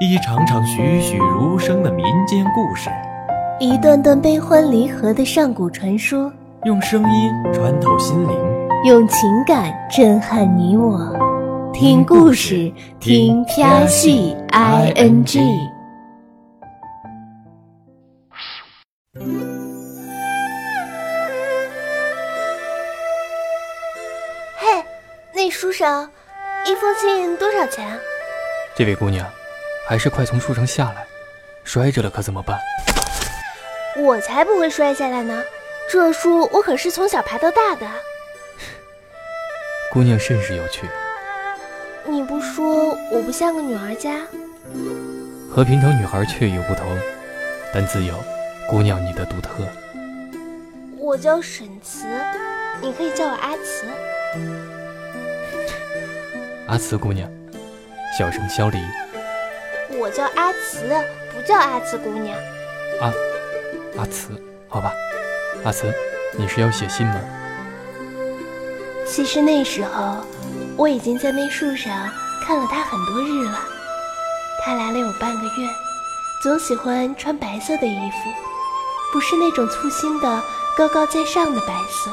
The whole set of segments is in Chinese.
一场场栩栩如生的民间故事，一段段悲欢离合的上古传说，用声音穿透心灵，用情感震撼你我。听故事，听飘戏 i n g。嘿，那书生，一封信多少钱啊？这位姑娘。还是快从树上下来，摔着了可怎么办？我才不会摔下来呢！这树我可是从小爬到大的。姑娘甚是有趣。你不说我不像个女儿家？和平常女孩确有不同，但自有姑娘你的独特。我叫沈慈，你可以叫我阿慈。阿慈姑娘，小生萧离。我叫阿慈，不叫阿慈姑娘。阿阿慈，好吧。阿慈，你是要写信吗？其实那时候我已经在那树上看了他很多日了。他来了有半个月，总喜欢穿白色的衣服，不是那种粗心的高高在上的白色，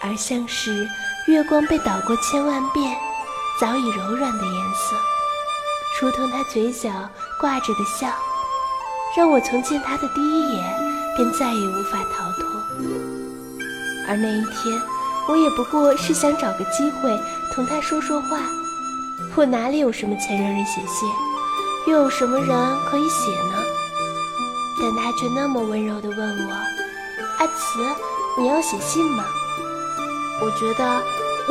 而像是月光被捣过千万遍，早已柔软的颜色。如同他嘴角挂着的笑，让我从见他的第一眼便再也无法逃脱。而那一天，我也不过是想找个机会同他说说话。我哪里有什么钱让人写信，又有什么人可以写呢？但他却那么温柔地问我：“阿慈，你要写信吗？”我觉得，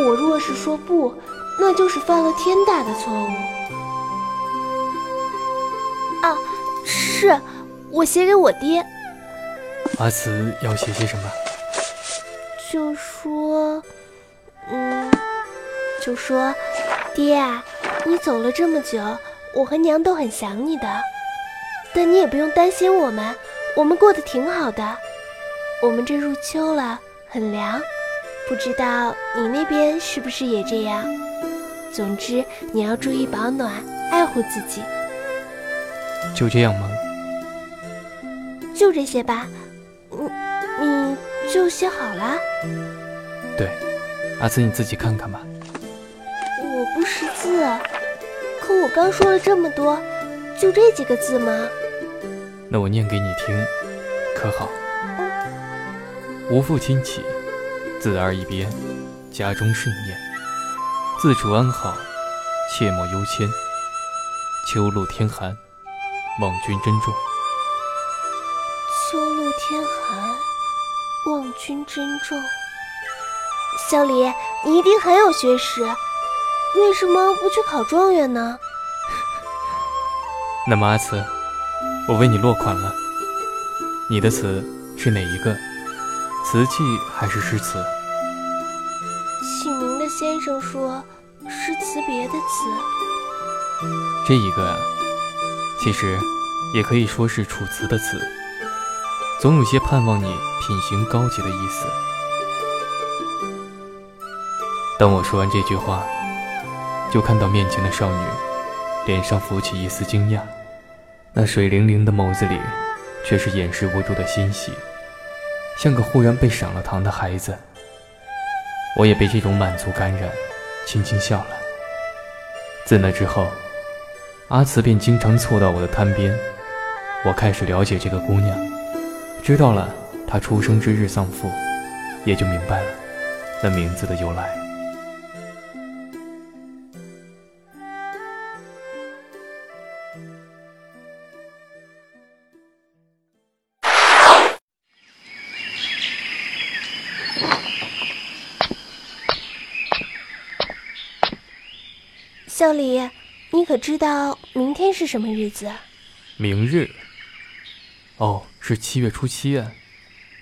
我若是说不，那就是犯了天大的错误。是我写给我爹。阿慈要写些什么？就说，嗯，就说，爹啊，你走了这么久，我和娘都很想你的。但你也不用担心我们，我们过得挺好的。我们这入秋了，很凉，不知道你那边是不是也这样？总之，你要注意保暖，爱护自己。就这样吗？就这些吧，你你就写好了。对，阿慈你自己看看吧。我不识字，可我刚说了这么多，就这几个字吗？那我念给你听，可好？无父亲起，子儿一边，家中甚念。自处安好，切莫忧迁。秋露天寒。望君珍重。秋露天寒，望君珍重。小李，你一定很有学识，为什么不去考状元呢？那么阿慈，我为你落款了。你的词是哪一个？瓷器还是诗词？起名的先生说是词别的词。这一个啊。其实，也可以说是楚辞的词，总有些盼望你品行高洁的意思。当我说完这句话，就看到面前的少女脸上浮起一丝惊讶，那水灵灵的眸子里，却是掩饰不住的欣喜，像个忽然被赏了糖的孩子。我也被这种满足感染，轻轻笑了。自那之后。阿慈便经常凑到我的摊边，我开始了解这个姑娘，知道了他出生之日丧父，也就明白了那名字的由来。小李。你可知道明天是什么日子？明日？哦，是七月初七啊！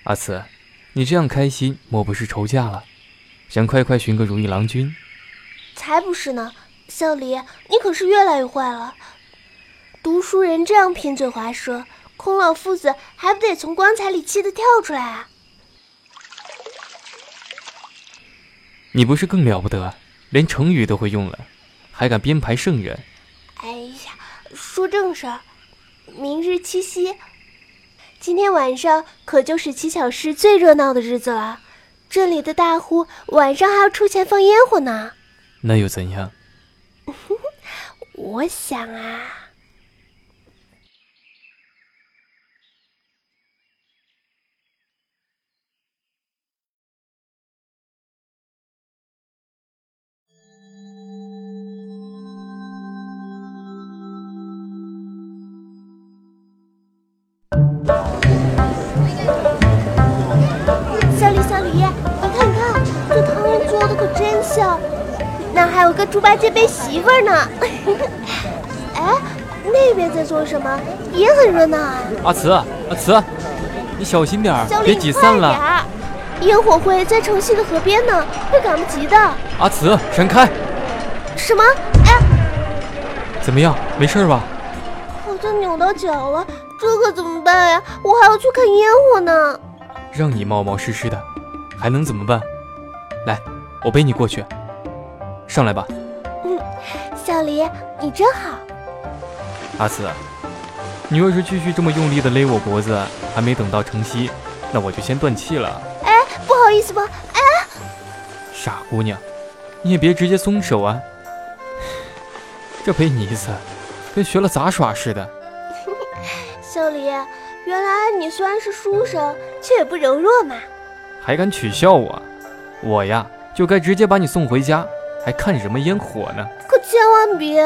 阿慈，你这样开心，莫不是愁嫁了？想快快寻个如意郎君？才不是呢！小李，你可是越来越坏了。读书人这样贫嘴滑舌，孔老夫子还不得从棺材里气得跳出来啊？你不是更了不得，连成语都会用了。还敢编排圣人？哎呀，说正事儿，明日七夕，今天晚上可就是乞巧市最热闹的日子了。这里的大户晚上还要出钱放烟火呢。那又怎样？我想啊。真像，那还有个猪八戒背媳妇儿呢。哎，那边在做什么？也很热闹啊。阿慈，阿慈，你小心点儿，别挤散了。烟火会在城西的河边呢，会赶不及的。阿慈，闪开！什么？哎，怎么样？没事吧？好像扭到脚了，这可怎么办呀？我还要去看烟火呢。让你冒冒失失的，还能怎么办？来，我背你过去。上来吧。嗯，小黎，你真好。阿紫，你若是继续这么用力的勒我脖子，还没等到城西，那我就先断气了。哎，不好意思吧？哎，傻姑娘，你也别直接松手啊。这背你一次，跟学了杂耍似的。小黎。原来你虽然是书生，却也不柔弱嘛！还敢取笑我？我呀，就该直接把你送回家，还看什么烟火呢？可千万别！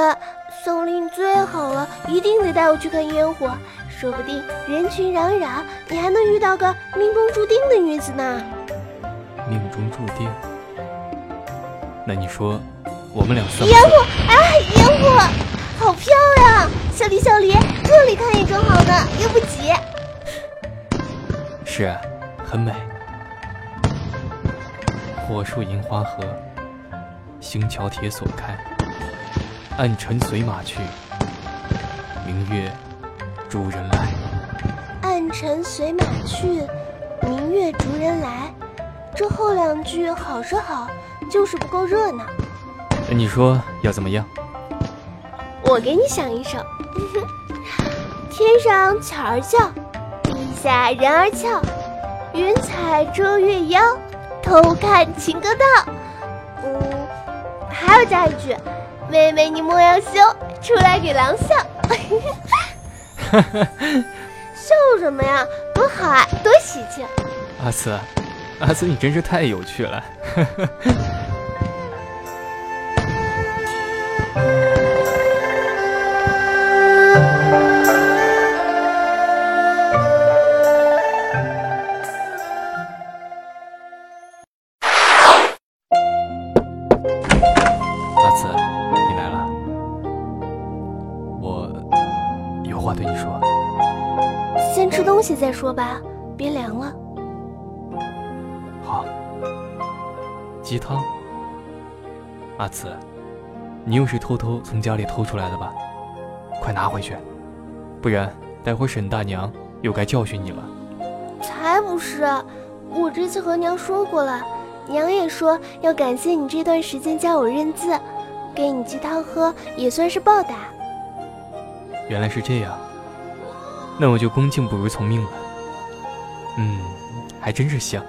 小丽你最好了，一定得带我去看烟火，说不定人群攘攘，你还能遇到个命中注定的女子呢。命中注定？那你说，我们俩算？烟火！啊，烟火，好漂亮！小李，小李，这里看也正好呢，又不挤。是，很美。火树银花合，星桥铁锁开。暗尘随马去，明月逐人来。暗尘随马去，明月逐人来。这后两句好是好，就是不够热闹。那你说要怎么样？我给你想一首。天上巧儿叫。下人儿俏，云彩遮月腰，偷看情歌道。嗯，还要加一句，妹妹你莫要羞，出来给狼笑。笑什么呀？多好啊，多喜庆！阿慈，阿慈，你真是太有趣了。吧，别凉了。好，鸡汤。阿慈，你又是偷偷从家里偷出来的吧？快拿回去，不然待会沈大娘又该教训你了。才不是，我这次和娘说过了，娘也说要感谢你这段时间教我认字，给你鸡汤喝也算是报答。原来是这样。那我就恭敬不如从命了。嗯，还真是像，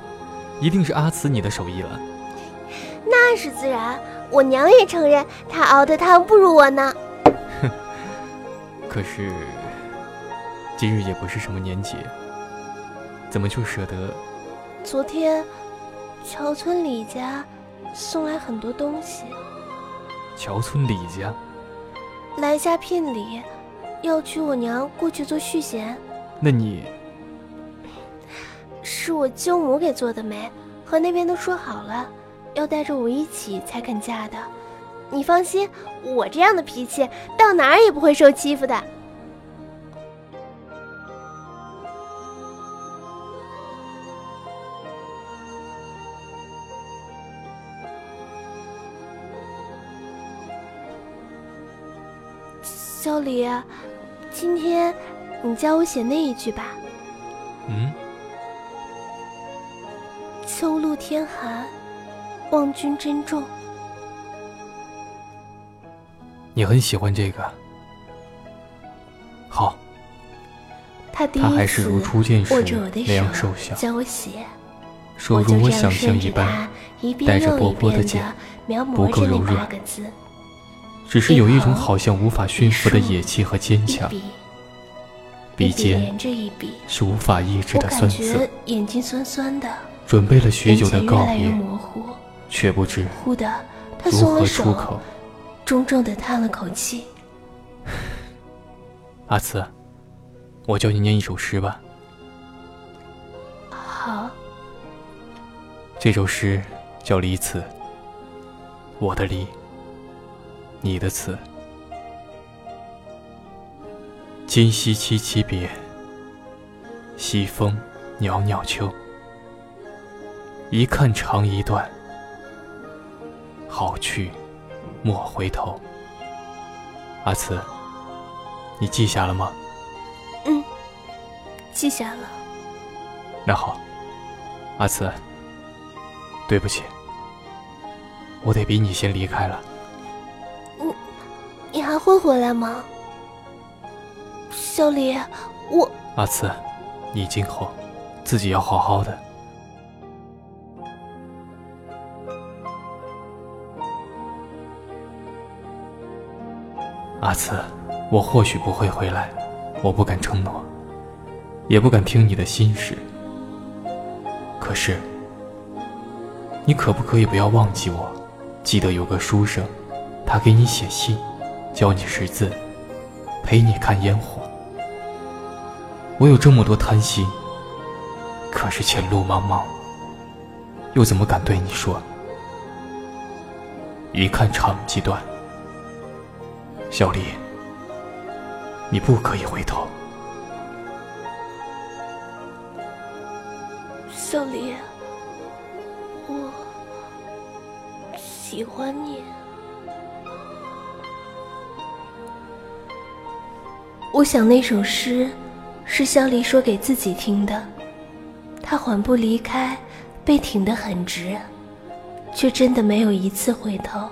一定是阿慈你的手艺了。那是自然，我娘也承认她熬的汤不如我呢。哼，可是今日也不是什么年节，怎么就舍得？昨天桥村李家送来很多东西。桥村李家来下聘礼。要娶我娘过去做续弦，那你是我舅母给做的媒，和那边都说好了，要带着我一起才肯嫁的。你放心，我这样的脾气到哪儿也不会受欺负的。小李，今天你教我写那一句吧。天寒，望君珍重。你很喜欢这个。好。他第一次是如初见时握着我的那样手瘦小，教我写，说如我想象一般，带着薄薄的茧描不够柔软只是有一种好像无法驯服的野气和坚强，笔笔一笔尖是无法抑制的酸涩觉。眼睛酸酸的，准备了许久的告别，模糊。却不知忽的，他如何松了手出，口。重重的叹了口气。阿慈，我教你念一首诗吧。好，这首诗叫《离词》，我的离，你的词。今夕凄凄别，西风袅袅秋。一看长一段，好去莫回头。阿慈，你记下了吗？嗯，记下了。那好，阿慈，对不起，我得比你先离开了。你还会回来吗？小李，我阿慈，你今后自己要好好的。阿慈，我或许不会回来，我不敢承诺，也不敢听你的心事。可是，你可不可以不要忘记我？记得有个书生，他给你写信，教你识字，陪你看烟火。我有这么多贪心，可是前路茫茫，又怎么敢对你说？一看长即断，小丽，你不可以回头。小李，我喜欢你。我想那首诗是小李说给自己听的。他缓步离开，背挺得很直，却真的没有一次回头。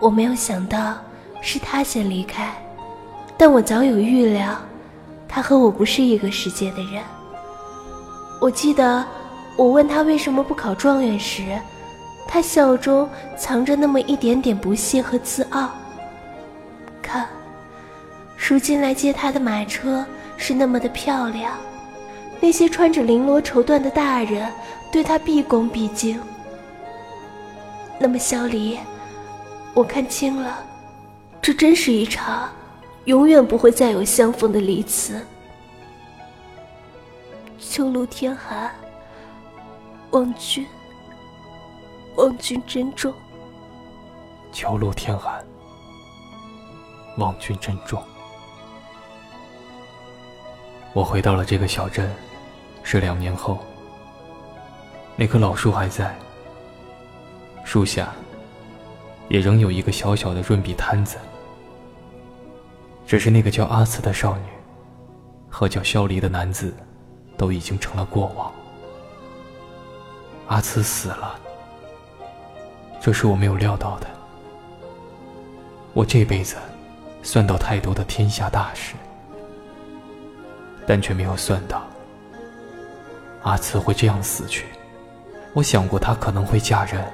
我没有想到是他先离开，但我早有预料，他和我不是一个世界的人。我记得我问他为什么不考状元时，他笑中藏着那么一点点不屑和自傲。看，如今来接他的马车是那么的漂亮，那些穿着绫罗绸缎的大人对他毕恭毕敬。那么，萧离，我看清了，这真是一场永远不会再有相逢的离词。秋露天寒，望君，望君珍重。秋露天寒，望君珍重。我回到了这个小镇，是两年后。那棵老树还在，树下也仍有一个小小的润笔摊子。只是那个叫阿慈的少女，和叫萧离的男子，都已经成了过往。阿慈死了，这是我没有料到的。我这辈子算到太多的天下大事，但却没有算到阿慈会这样死去。我想过她可能会嫁人，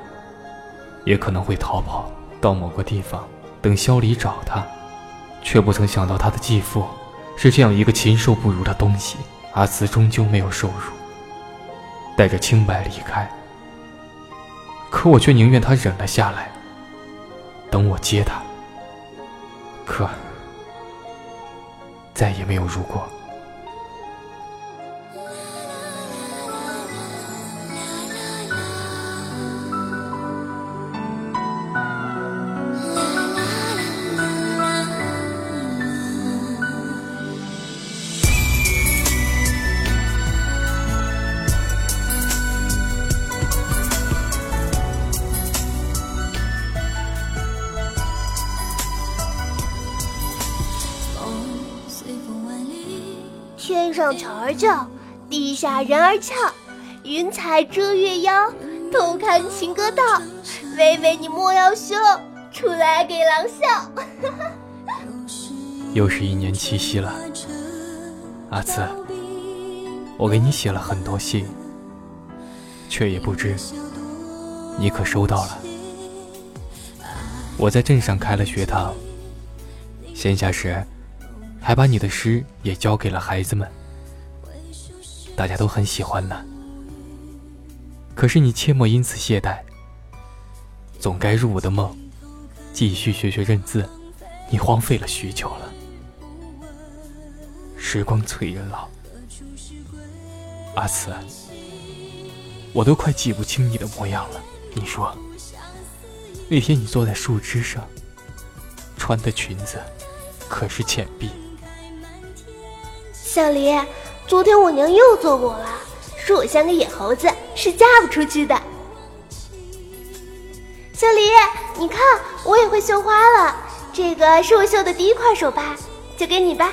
也可能会逃跑到某个地方等萧离找她，却不曾想到他的继父是这样一个禽兽不如的东西。阿慈终究没有受辱，带着清白离开。可我却宁愿他忍了下来，等我接他。可再也没有如果。天上桥儿叫，地下人儿俏，云彩遮月腰，偷看情歌道。微微你莫要羞，出来给狼笑。又是一年七夕了，阿慈，我给你写了很多信，却也不知你可收到了。我在镇上开了学堂，闲暇时还把你的诗也教给了孩子们，大家都很喜欢呢。可是你切莫因此懈怠，总该入我的梦，继续学学认字。你荒废了许久了。时光催人老，阿慈，我都快记不清你的模样了。你说，那天你坐在树枝上，穿的裙子可是浅碧？小黎，昨天我娘又揍我了，说我像个野猴子，是嫁不出去的。小黎，你看，我也会绣花了，这个是我绣的第一块手帕，就给你吧。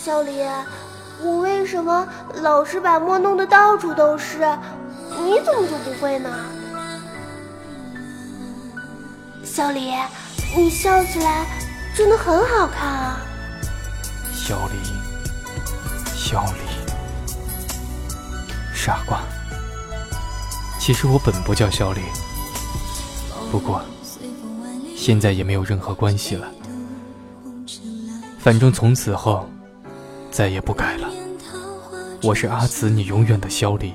小李，我为什么老是把墨弄得到处都是？你怎么就不会呢？小李，你笑起来真的很好看啊！小李，小李，傻瓜。其实我本不叫小李，不过现在也没有任何关系了。反正从此后。再也不改了。我是阿慈，你永远的小李。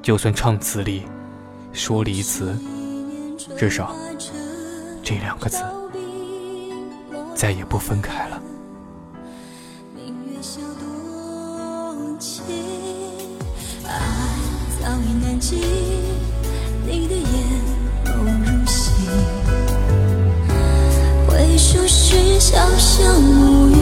就算唱词里说离词，至少这两个字再也不分开了。记，你的眼眸如星，回首时潇潇暮雨。